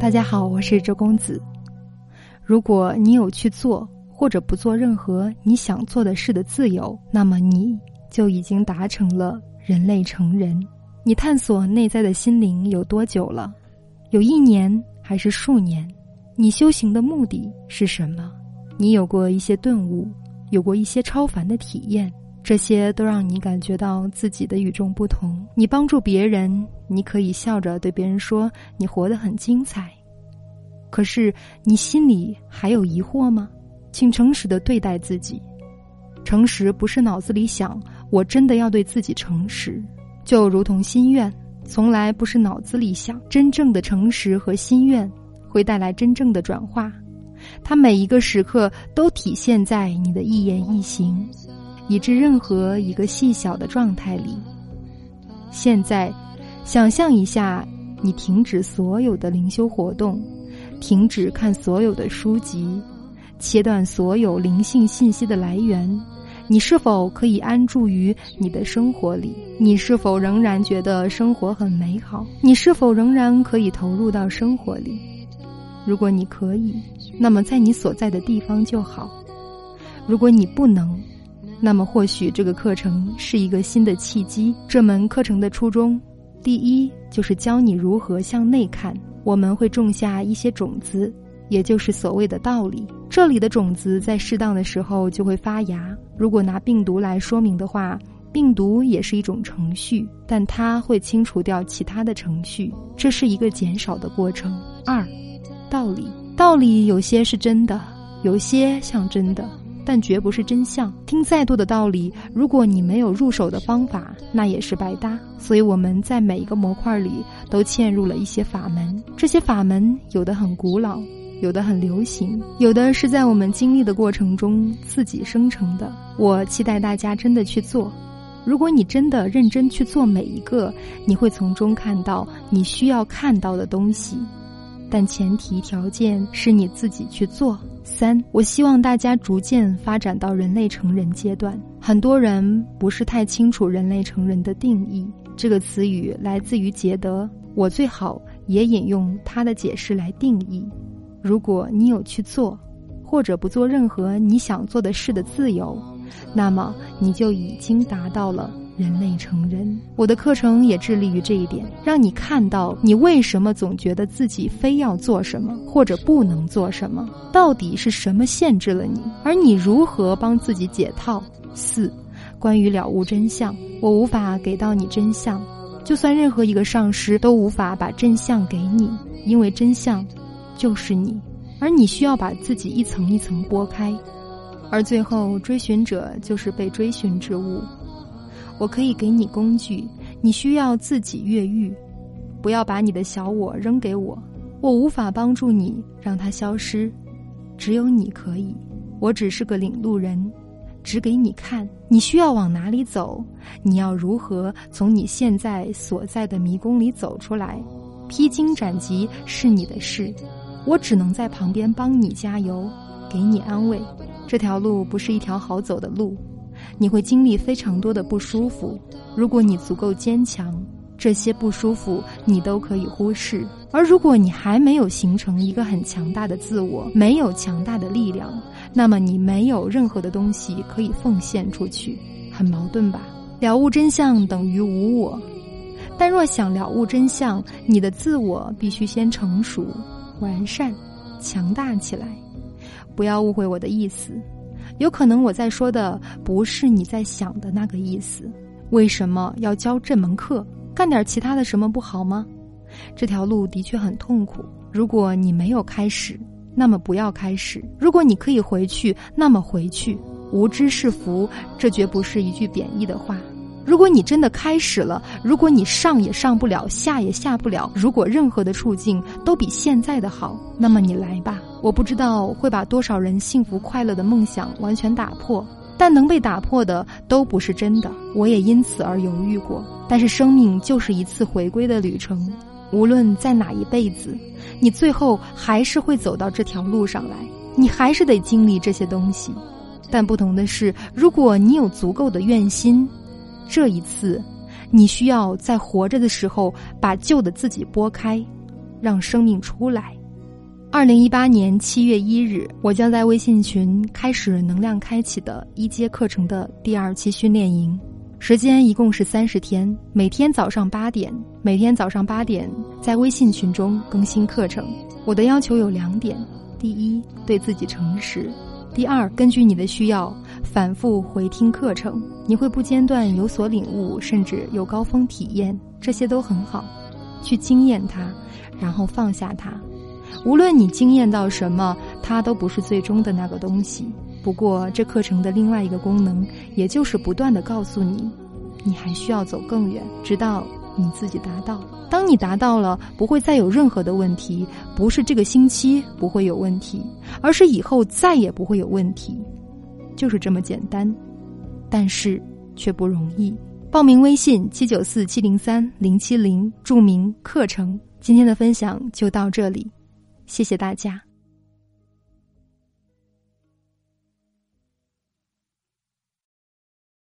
大家好，我是周公子。如果你有去做或者不做任何你想做的事的自由，那么你就已经达成了人类成人。你探索内在的心灵有多久了？有一年还是数年？你修行的目的是什么？你有过一些顿悟，有过一些超凡的体验。这些都让你感觉到自己的与众不同。你帮助别人，你可以笑着对别人说：“你活得很精彩。”可是你心里还有疑惑吗？请诚实的对待自己。诚实不是脑子里想，我真的要对自己诚实，就如同心愿，从来不是脑子里想。真正的诚实和心愿会带来真正的转化，它每一个时刻都体现在你的一言一行。以至任何一个细小的状态里。现在，想象一下，你停止所有的灵修活动，停止看所有的书籍，切断所有灵性信息的来源。你是否可以安住于你的生活里？你是否仍然觉得生活很美好？你是否仍然可以投入到生活里？如果你可以，那么在你所在的地方就好；如果你不能，那么，或许这个课程是一个新的契机。这门课程的初衷，第一就是教你如何向内看。我们会种下一些种子，也就是所谓的道理。这里的种子在适当的时候就会发芽。如果拿病毒来说明的话，病毒也是一种程序，但它会清除掉其他的程序，这是一个减少的过程。二，道理，道理有些是真的，有些像真的。但绝不是真相。听再多的道理，如果你没有入手的方法，那也是白搭。所以我们在每一个模块里都嵌入了一些法门。这些法门有的很古老，有的很流行，有的是在我们经历的过程中自己生成的。我期待大家真的去做。如果你真的认真去做每一个，你会从中看到你需要看到的东西。但前提条件是你自己去做。三，我希望大家逐渐发展到人类成人阶段。很多人不是太清楚人类成人的定义。这个词语来自于杰德，我最好也引用他的解释来定义：如果你有去做，或者不做任何你想做的事的自由，那么你就已经达到了。人类成人，我的课程也致力于这一点，让你看到你为什么总觉得自己非要做什么或者不能做什么，到底是什么限制了你，而你如何帮自己解套。四，关于了悟真相，我无法给到你真相，就算任何一个上师都无法把真相给你，因为真相就是你，而你需要把自己一层一层剥开，而最后追寻者就是被追寻之物。我可以给你工具，你需要自己越狱。不要把你的小我扔给我，我无法帮助你让它消失，只有你可以。我只是个领路人，指给你看你需要往哪里走，你要如何从你现在所在的迷宫里走出来。披荆斩棘是你的事，我只能在旁边帮你加油，给你安慰。这条路不是一条好走的路。你会经历非常多的不舒服，如果你足够坚强，这些不舒服你都可以忽视；而如果你还没有形成一个很强大的自我，没有强大的力量，那么你没有任何的东西可以奉献出去，很矛盾吧？了悟真相等于无我，但若想了悟真相，你的自我必须先成熟、完善、强大起来。不要误会我的意思。有可能我在说的不是你在想的那个意思。为什么要教这门课？干点其他的什么不好吗？这条路的确很痛苦。如果你没有开始，那么不要开始；如果你可以回去，那么回去。无知是福，这绝不是一句贬义的话。如果你真的开始了，如果你上也上不了，下也下不了，如果任何的处境都比现在的好，那么你来吧。我不知道会把多少人幸福快乐的梦想完全打破，但能被打破的都不是真的。我也因此而犹豫过。但是生命就是一次回归的旅程，无论在哪一辈子，你最后还是会走到这条路上来，你还是得经历这些东西。但不同的是，如果你有足够的愿心。这一次，你需要在活着的时候把旧的自己拨开，让生命出来。二零一八年七月一日，我将在微信群开始能量开启的一阶课程的第二期训练营，时间一共是三十天，每天早上八点，每天早上八点在微信群中更新课程。我的要求有两点：第一，对自己诚实；第二，根据你的需要反复回听课程，你会不间断有所领悟，甚至有高峰体验，这些都很好。去经验它，然后放下它。无论你惊艳到什么，它都不是最终的那个东西。不过，这课程的另外一个功能，也就是不断的告诉你，你还需要走更远，直到你自己达到。当你达到了，不会再有任何的问题。不是这个星期不会有问题，而是以后再也不会有问题，就是这么简单。但是却不容易。报名微信七九四七零三零七零，注明课程。今天的分享就到这里。谢谢大家。